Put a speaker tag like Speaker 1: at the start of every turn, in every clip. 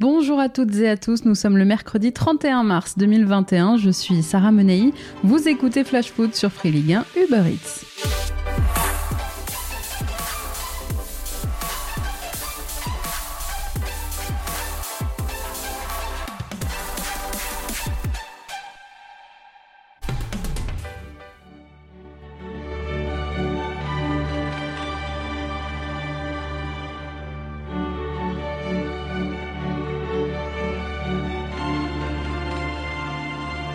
Speaker 1: Bonjour à toutes et à tous, nous sommes le mercredi 31 mars 2021, je suis Sarah Menei, vous écoutez Flash Food sur Free Ligue 1 Uber Eats.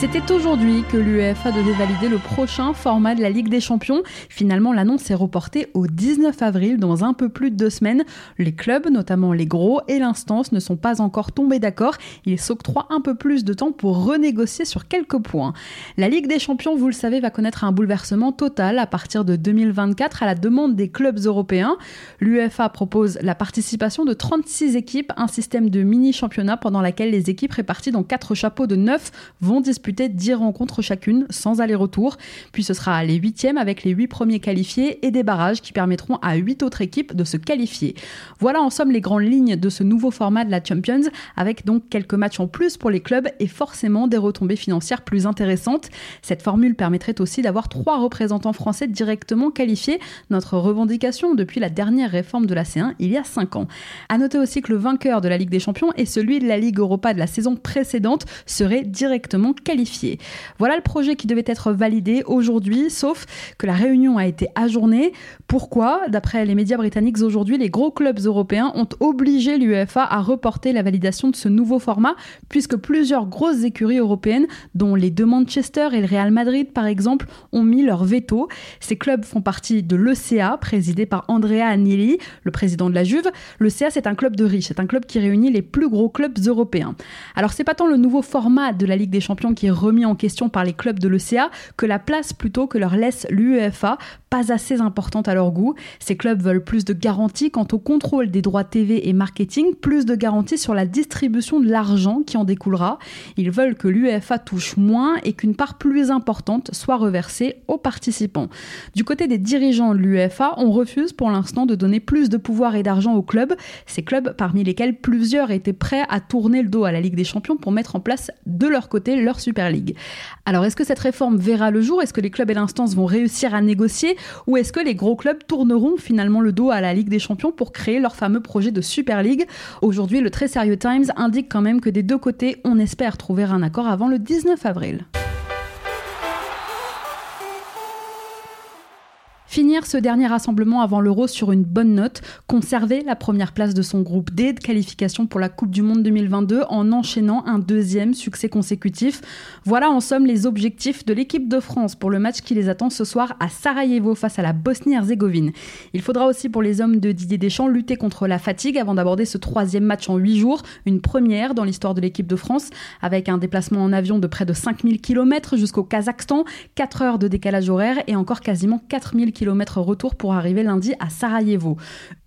Speaker 1: C'était aujourd'hui que l'UEFA devait valider le prochain format de la Ligue des Champions. Finalement, l'annonce est reportée au 19 avril, dans un peu plus de deux semaines. Les clubs, notamment les gros et l'instance, ne sont pas encore tombés d'accord. Ils s'octroient un peu plus de temps pour renégocier sur quelques points. La Ligue des Champions, vous le savez, va connaître un bouleversement total à partir de 2024 à la demande des clubs européens. L'UEFA propose la participation de 36 équipes, un système de mini-championnat pendant lequel les équipes réparties dans quatre chapeaux de 9 vont disputer disputer 10 rencontres chacune, sans aller-retour. Puis ce sera les huitièmes avec les huit premiers qualifiés et des barrages qui permettront à huit autres équipes de se qualifier. Voilà en somme les grandes lignes de ce nouveau format de la Champions, avec donc quelques matchs en plus pour les clubs et forcément des retombées financières plus intéressantes. Cette formule permettrait aussi d'avoir trois représentants français directement qualifiés, notre revendication depuis la dernière réforme de la C1 il y a 5 ans. À noter aussi que le vainqueur de la Ligue des Champions et celui de la Ligue Europa de la saison précédente serait directement voilà le projet qui devait être validé aujourd'hui, sauf que la réunion a été ajournée. Pourquoi? D'après les médias britanniques aujourd'hui, les gros clubs européens ont obligé l'UEFA à reporter la validation de ce nouveau format, puisque plusieurs grosses écuries européennes, dont les deux Manchester et le Real Madrid par exemple, ont mis leur veto. Ces clubs font partie de l'ECA, présidé par Andrea Agnelli, le président de la Juve. L'ECA, c'est un club de riches, c'est un club qui réunit les plus gros clubs européens. Alors c'est pas tant le nouveau format de la Ligue des Champions qui remis en question par les clubs de l'ECA que la place plutôt que leur laisse l'UEFA, pas assez importante à leur goût. Ces clubs veulent plus de garanties quant au contrôle des droits TV et marketing, plus de garanties sur la distribution de l'argent qui en découlera. Ils veulent que l'UEFA touche moins et qu'une part plus importante soit reversée aux participants. Du côté des dirigeants de l'UEFA, on refuse pour l'instant de donner plus de pouvoir et d'argent aux clubs, ces clubs parmi lesquels plusieurs étaient prêts à tourner le dos à la Ligue des Champions pour mettre en place de leur côté leur Super Alors est-ce que cette réforme verra le jour? Est-ce que les clubs et l'instance vont réussir à négocier? Ou est-ce que les gros clubs tourneront finalement le dos à la Ligue des Champions pour créer leur fameux projet de Super League? Aujourd'hui, le très sérieux Times indique quand même que des deux côtés, on espère trouver un accord avant le 19 avril. Finir ce dernier rassemblement avant l'Euro sur une bonne note, conserver la première place de son groupe D de qualification pour la Coupe du Monde 2022 en enchaînant un deuxième succès consécutif. Voilà en somme les objectifs de l'équipe de France pour le match qui les attend ce soir à Sarajevo face à la Bosnie-Herzégovine. Il faudra aussi pour les hommes de Didier Deschamps lutter contre la fatigue avant d'aborder ce troisième match en huit jours, une première dans l'histoire de l'équipe de France avec un déplacement en avion de près de 5000 km jusqu'au Kazakhstan, 4 heures de décalage horaire et encore quasiment 4000 km retour pour arriver lundi à Sarajevo.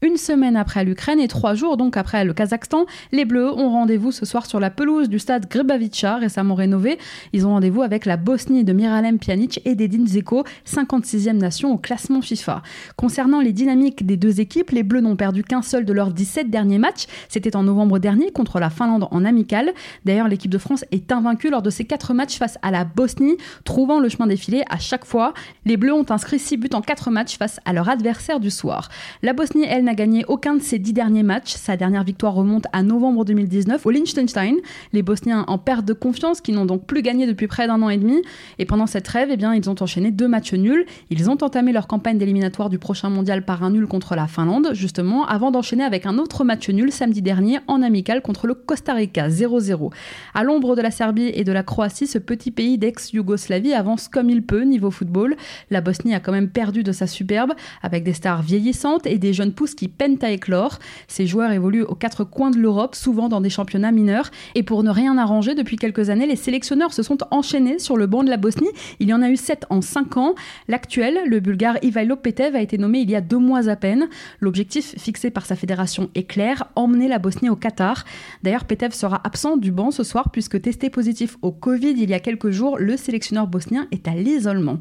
Speaker 1: Une semaine après l'Ukraine et trois jours donc après le Kazakhstan, les Bleus ont rendez-vous ce soir sur la pelouse du stade Gribavica, récemment rénové. Ils ont rendez-vous avec la Bosnie de Miralem Pjanic et d'Edin Zeko, 56e nation au classement FIFA. Concernant les dynamiques des deux équipes, les Bleus n'ont perdu qu'un seul de leurs 17 derniers matchs. C'était en novembre dernier contre la Finlande en amical. D'ailleurs, l'équipe de France est invaincue lors de ses quatre matchs face à la Bosnie, trouvant le chemin défilé à chaque fois. Les Bleus ont inscrit 6 buts en 4 matchs face à leur adversaire du soir. La Bosnie, elle, n'a gagné aucun de ses dix derniers matchs. Sa dernière victoire remonte à novembre 2019 au Liechtenstein. Les Bosniens en perte de confiance, qui n'ont donc plus gagné depuis près d'un an et demi. Et pendant cette trêve, eh bien, ils ont enchaîné deux matchs nuls. Ils ont entamé leur campagne d'éliminatoire du prochain mondial par un nul contre la Finlande, justement, avant d'enchaîner avec un autre match nul samedi dernier en amical contre le Costa Rica, 0-0. À l'ombre de la Serbie et de la Croatie, ce petit pays d'ex-Yougoslavie avance comme il peut niveau football. La Bosnie a quand même perdu de sa superbe, avec des stars vieillissantes et des jeunes pousses qui peinent à éclore. Ces joueurs évoluent aux quatre coins de l'Europe, souvent dans des championnats mineurs. Et pour ne rien arranger, depuis quelques années, les sélectionneurs se sont enchaînés sur le banc de la Bosnie. Il y en a eu sept en cinq ans. L'actuel, le bulgare Ivailo Petev, a été nommé il y a deux mois à peine. L'objectif fixé par sa fédération est clair, emmener la Bosnie au Qatar. D'ailleurs, Petev sera absent du banc ce soir puisque testé positif au Covid il y a quelques jours, le sélectionneur bosnien est à l'isolement.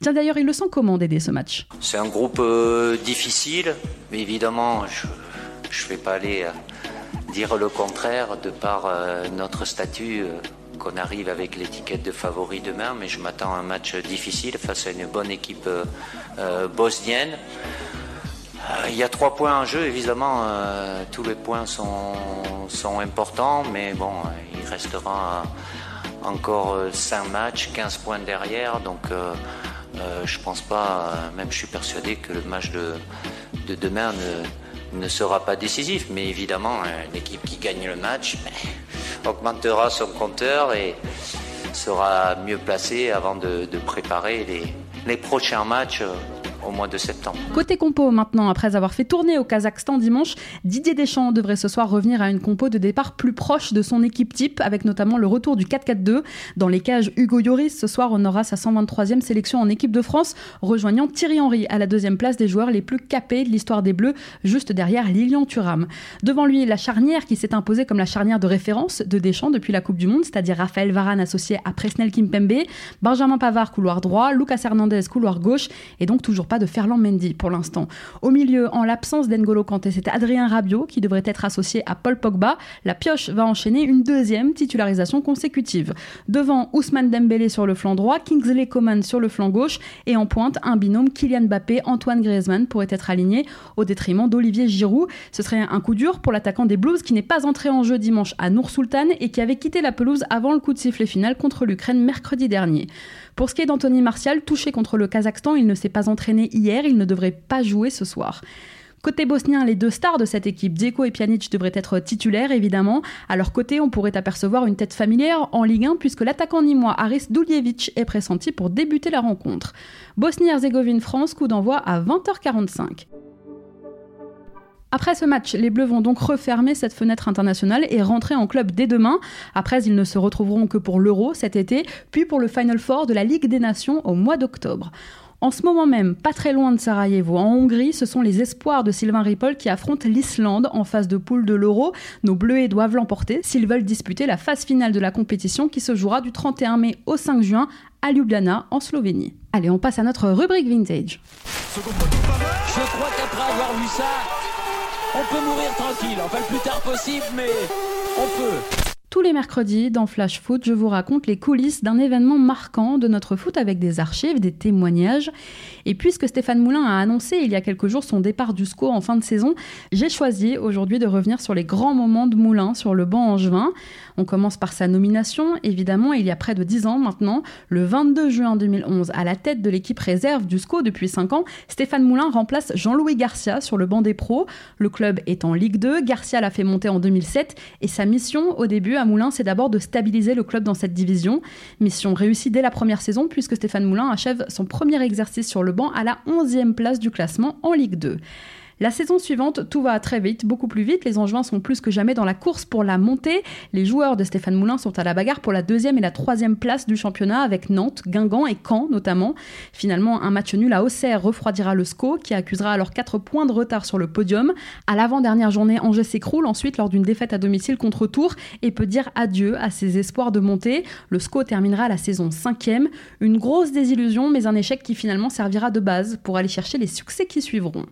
Speaker 1: Tiens d'ailleurs, il le sent comment d'aider ce match?
Speaker 2: C'est un groupe euh, difficile, mais évidemment, je ne vais pas aller dire le contraire de par notre statut qu'on arrive avec l'étiquette de favori demain, mais je m'attends à un match difficile face à une bonne équipe bosnienne. Il y a trois points en jeu, évidemment, tous les points sont, sont importants, mais bon, il restera encore 5 matchs, 15 points derrière, donc euh, je pense pas, euh, même je suis persuadé que le match de, de demain ne, sera pas décisif. Mais évidemment, l'équipe qui gagne le match ben, augmentera son compteur et sera mieux placée avant de, préparer les, les prochains matchs euh, au mois de septembre.
Speaker 1: Côté compo maintenant, après avoir fait tourner au Kazakhstan dimanche, Didier Deschamps devrait ce soir revenir à une compo de départ plus proche de son équipe type, avec notamment le retour du 4-4-2. Dans les cages, Hugo Lloris ce soir honora sa 123e sélection en équipe de France, rejoignant Thierry Henry à la deuxième place des joueurs les plus capés de l'histoire des Bleus, juste derrière Lilian Thuram. Devant lui, la charnière qui s'est imposée comme la charnière de référence de Deschamps depuis la Coupe du Monde, c'est-à-dire Raphaël Varane associé à Presnel Kimpembe, Benjamin Pavard couloir droit, Lucas Hernandez couloir gauche, et donc toujours pas de Ferland Mendy pour l'instant. Au milieu, en l'absence d'Engolo Kanté, c'est Adrien Rabiot qui devrait être associé à Paul Pogba. La pioche va enchaîner une deuxième titularisation consécutive. Devant, Ousmane Dembélé sur le flanc droit, Kingsley Coman sur le flanc gauche et en pointe, un binôme Kylian Mbappé, Antoine Griezmann pourrait être aligné au détriment d'Olivier Giroud. Ce serait un coup dur pour l'attaquant des Blues qui n'est pas entré en jeu dimanche à Nour-Sultan et qui avait quitté la pelouse avant le coup de sifflet final contre l'Ukraine mercredi dernier. Pour ce qui est d'Anthony Martial, touché contre le Kazakhstan, il ne s'est pas hier, il ne devrait pas jouer ce soir. Côté bosnien, les deux stars de cette équipe, Dzeko et Pjanic, devraient être titulaires évidemment. À leur côté, on pourrait apercevoir une tête familière en Ligue 1 puisque l'attaquant nîmois Aris Duljevic est pressenti pour débuter la rencontre. Bosnie-Herzégovine-France, coup d'envoi à 20h45. Après ce match, les Bleus vont donc refermer cette fenêtre internationale et rentrer en club dès demain. Après, ils ne se retrouveront que pour l'Euro cet été, puis pour le Final Four de la Ligue des Nations au mois d'octobre. En ce moment même, pas très loin de Sarajevo, en Hongrie, ce sont les espoirs de Sylvain Ripoll qui affrontent l'Islande en phase de poule de l'Euro. Nos Bleus doivent l'emporter s'ils veulent disputer la phase finale de la compétition qui se jouera du 31 mai au 5 juin à Ljubljana en Slovénie. Allez, on passe à notre rubrique vintage.
Speaker 3: Je crois qu'après avoir vu ça, on peut mourir tranquille, enfin le plus tard possible, mais on peut.
Speaker 1: Tous les mercredis, dans Flash Foot, je vous raconte les coulisses d'un événement marquant de notre foot avec des archives, des témoignages. Et puisque Stéphane Moulin a annoncé il y a quelques jours son départ du SCO en fin de saison, j'ai choisi aujourd'hui de revenir sur les grands moments de Moulin sur le banc juin. On commence par sa nomination, évidemment, il y a près de 10 ans maintenant, le 22 juin 2011, à la tête de l'équipe réserve du SCO depuis 5 ans, Stéphane Moulin remplace Jean-Louis Garcia sur le banc des pros. Le club est en Ligue 2, Garcia l'a fait monter en 2007 et sa mission au début à Moulin, c'est d'abord de stabiliser le club dans cette division. Mission réussie dès la première saison puisque Stéphane Moulin achève son premier exercice sur le banc à la 11e place du classement en Ligue 2. La saison suivante, tout va très vite, beaucoup plus vite. Les Angevins sont plus que jamais dans la course pour la montée. Les joueurs de Stéphane Moulin sont à la bagarre pour la deuxième et la troisième place du championnat avec Nantes, Guingamp et Caen notamment. Finalement, un match nul à Auxerre refroidira le SCO qui accusera alors 4 points de retard sur le podium. À l'avant-dernière journée, Angers s'écroule ensuite lors d'une défaite à domicile contre Tours et peut dire adieu à ses espoirs de montée. Le SCO terminera la saison cinquième. Une grosse désillusion, mais un échec qui finalement servira de base pour aller chercher les succès qui suivront.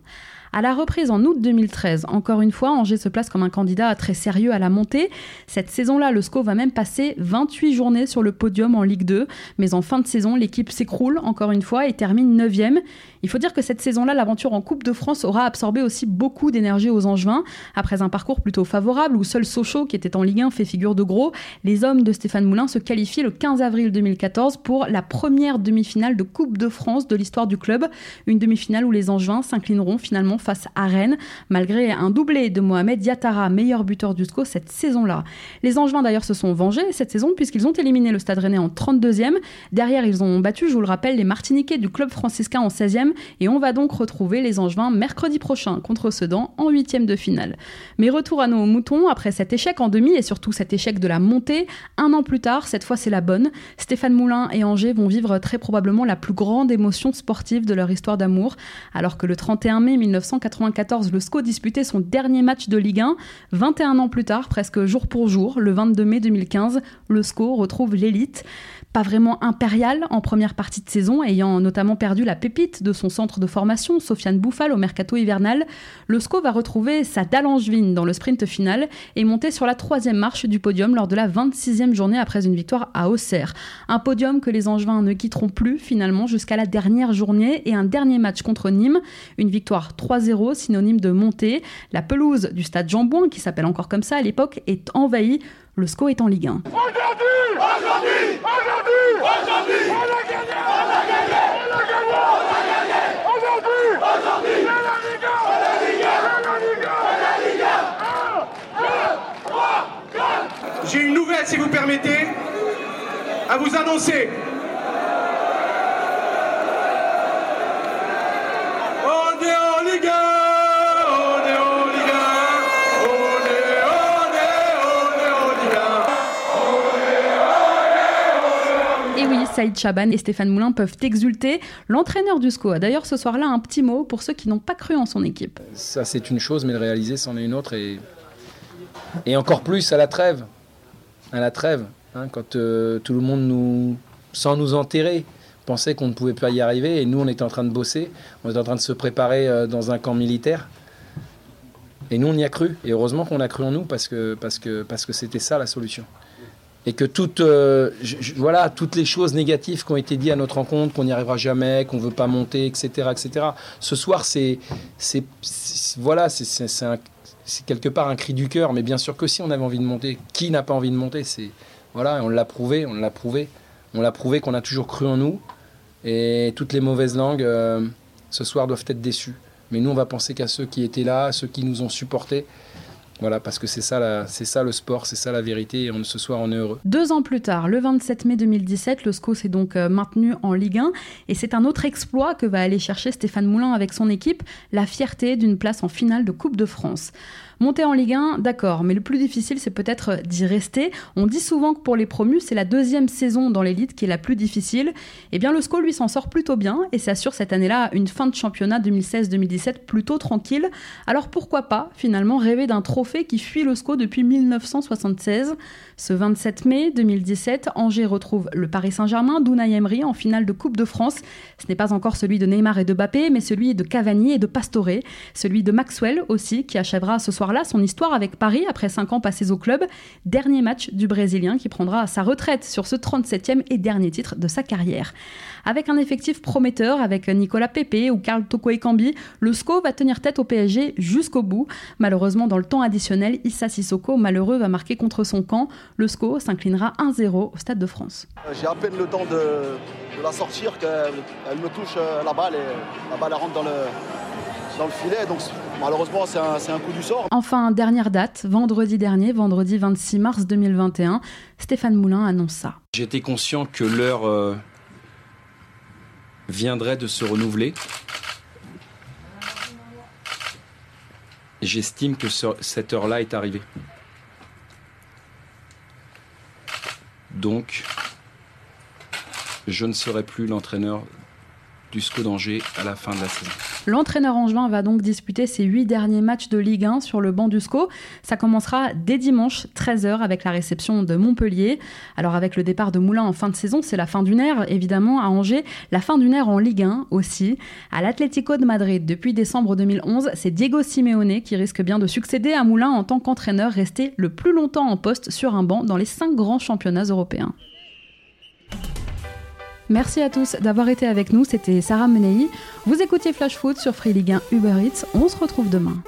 Speaker 1: À la reprise en août 2013, encore une fois, Angers se place comme un candidat très sérieux à la montée. Cette saison-là, le SCO va même passer 28 journées sur le podium en Ligue 2, mais en fin de saison, l'équipe s'écroule encore une fois et termine 9e. Il faut dire que cette saison-là, l'aventure en Coupe de France aura absorbé aussi beaucoup d'énergie aux Angevins. Après un parcours plutôt favorable où seul Sochaux, qui était en Ligue 1, fait figure de gros, les hommes de Stéphane Moulin se qualifient le 15 avril 2014 pour la première demi-finale de Coupe de France de l'histoire du club. Une demi-finale où les Angevins s'inclineront finalement face à Rennes, malgré un doublé de Mohamed Yatara, meilleur buteur du SCO cette saison-là. Les Angevins d'ailleurs se sont vengés cette saison puisqu'ils ont éliminé le Stade Rennais en 32e. Derrière, ils ont battu, je vous le rappelle, les Martiniquais du club franciscain en 16e et on va donc retrouver les Angevins mercredi prochain contre Sedan en huitième de finale. Mais retour à nos moutons, après cet échec en demi et surtout cet échec de la montée, un an plus tard, cette fois c'est la bonne, Stéphane Moulin et Angers vont vivre très probablement la plus grande émotion sportive de leur histoire d'amour, alors que le 31 mai 1900 1994, le SCO disputait son dernier match de Ligue 1. 21 ans plus tard, presque jour pour jour, le 22 mai 2015, le SCO retrouve l'élite pas vraiment impérial en première partie de saison, ayant notamment perdu la pépite de son centre de formation, Sofiane Bouffal, au mercato hivernal. Le SCO va retrouver sa dalle angevine dans le sprint final et monter sur la troisième marche du podium lors de la 26e journée après une victoire à Auxerre. Un podium que les Angevins ne quitteront plus finalement jusqu'à la dernière journée et un dernier match contre Nîmes. Une victoire 3-0, synonyme de montée. La pelouse du stade Jean Bouin, qui s'appelle encore comme ça à l'époque, est envahie le SCO est en Ligue 1. Aujourd'hui Aujourd'hui Aujourd'hui Aujourd'hui On a gagné Aujourd'hui Aujourd'hui C'est la Ligue 1 C'est la Ligue
Speaker 4: 1 C'est la Ligue 1 1, 2, 3, 4 J'ai une nouvelle, si vous permettez, à vous annoncer.
Speaker 1: Saïd Chaban et Stéphane Moulin peuvent exulter. L'entraîneur du SCO a d'ailleurs ce soir-là un petit mot pour ceux qui n'ont pas cru en son équipe.
Speaker 5: Ça c'est une chose, mais le réaliser c'en est une autre et, encore plus à la trêve. À la trêve, hein, quand euh, tout le monde nous, sans nous enterrer, pensait qu'on ne pouvait pas y arriver et nous on était en train de bosser, on était en train de se préparer euh, dans un camp militaire. Et nous on y a cru et heureusement qu'on a cru en nous parce que parce que parce que c'était ça la solution et que toutes, euh, voilà, toutes les choses négatives qui ont été dites à notre rencontre, qu'on n'y arrivera jamais, qu'on veut pas monter, etc., etc. Ce soir, c'est, voilà, quelque part un cri du cœur, mais bien sûr que si on avait envie de monter, qui n'a pas envie de monter? C'est voilà, on l'a prouvé, on l'a prouvé, on l'a prouvé qu'on a toujours cru en nous, et toutes les mauvaises langues euh, ce soir doivent être déçues. Mais nous, on va penser qu'à ceux qui étaient là, ceux qui nous ont supportés. Voilà, parce que c'est ça, c'est ça le sport, c'est ça la vérité, et on, ce soir on est heureux.
Speaker 1: Deux ans plus tard, le 27 mai 2017, le SCO s'est donc euh, maintenu en Ligue 1, et c'est un autre exploit que va aller chercher Stéphane Moulin avec son équipe, la fierté d'une place en finale de Coupe de France. Monter en Ligue 1, d'accord, mais le plus difficile, c'est peut-être d'y rester. On dit souvent que pour les promus, c'est la deuxième saison dans l'élite qui est la plus difficile. Eh bien, le SCO, lui, s'en sort plutôt bien et s'assure cette année-là une fin de championnat 2016-2017 plutôt tranquille. Alors pourquoi pas, finalement, rêver d'un trophée qui fuit le SCO depuis 1976 Ce 27 mai 2017, Angers retrouve le Paris Saint-Germain d'Unai Emery en finale de Coupe de France. Ce n'est pas encore celui de Neymar et de Bappé, mais celui de Cavani et de Pastore, celui de Maxwell aussi, qui achèvera ce soir là son histoire avec Paris après 5 ans passés au club. Dernier match du Brésilien qui prendra sa retraite sur ce 37e et dernier titre de sa carrière. Avec un effectif prometteur avec Nicolas Pepe ou Karl Toko Ekambi, le SCO va tenir tête au PSG jusqu'au bout. Malheureusement, dans le temps additionnel, Issa Sissoko, malheureux, va marquer contre son camp. Le SCO s'inclinera 1-0 au Stade de France.
Speaker 6: J'ai à peine le temps de, la sortir qu'elle me touche euh, la balle et la balle rentre dans le, dans le filet. Donc malheureusement, c'est un, coup du sort.
Speaker 1: Enfin, dernière date, vendredi dernier, vendredi 26 mars 2021, Stéphane Moulin annonce ça.
Speaker 5: J'étais conscient que l'heure euh, viendrait de se renouveler. J'estime que cette heure-là est arrivée. Donc, je ne serai plus l'entraîneur du SCO d'Angers à la fin de la saison.
Speaker 1: L'entraîneur angevin va donc disputer ses huit derniers matchs de Ligue 1 sur le banc du SCO. Ça commencera dès dimanche 13h avec la réception de Montpellier. Alors avec le départ de Moulin en fin de saison, c'est la fin d'une ère évidemment à Angers, la fin d'une ère en Ligue 1 aussi. À l'Atlético de Madrid depuis décembre 2011, c'est Diego Simeone qui risque bien de succéder à Moulin en tant qu'entraîneur resté le plus longtemps en poste sur un banc dans les cinq grands championnats européens. Merci à tous d'avoir été avec nous. C'était Sarah Menei. Vous écoutiez Flash Foot sur Free Ligue 1 Uber Eats. On se retrouve demain.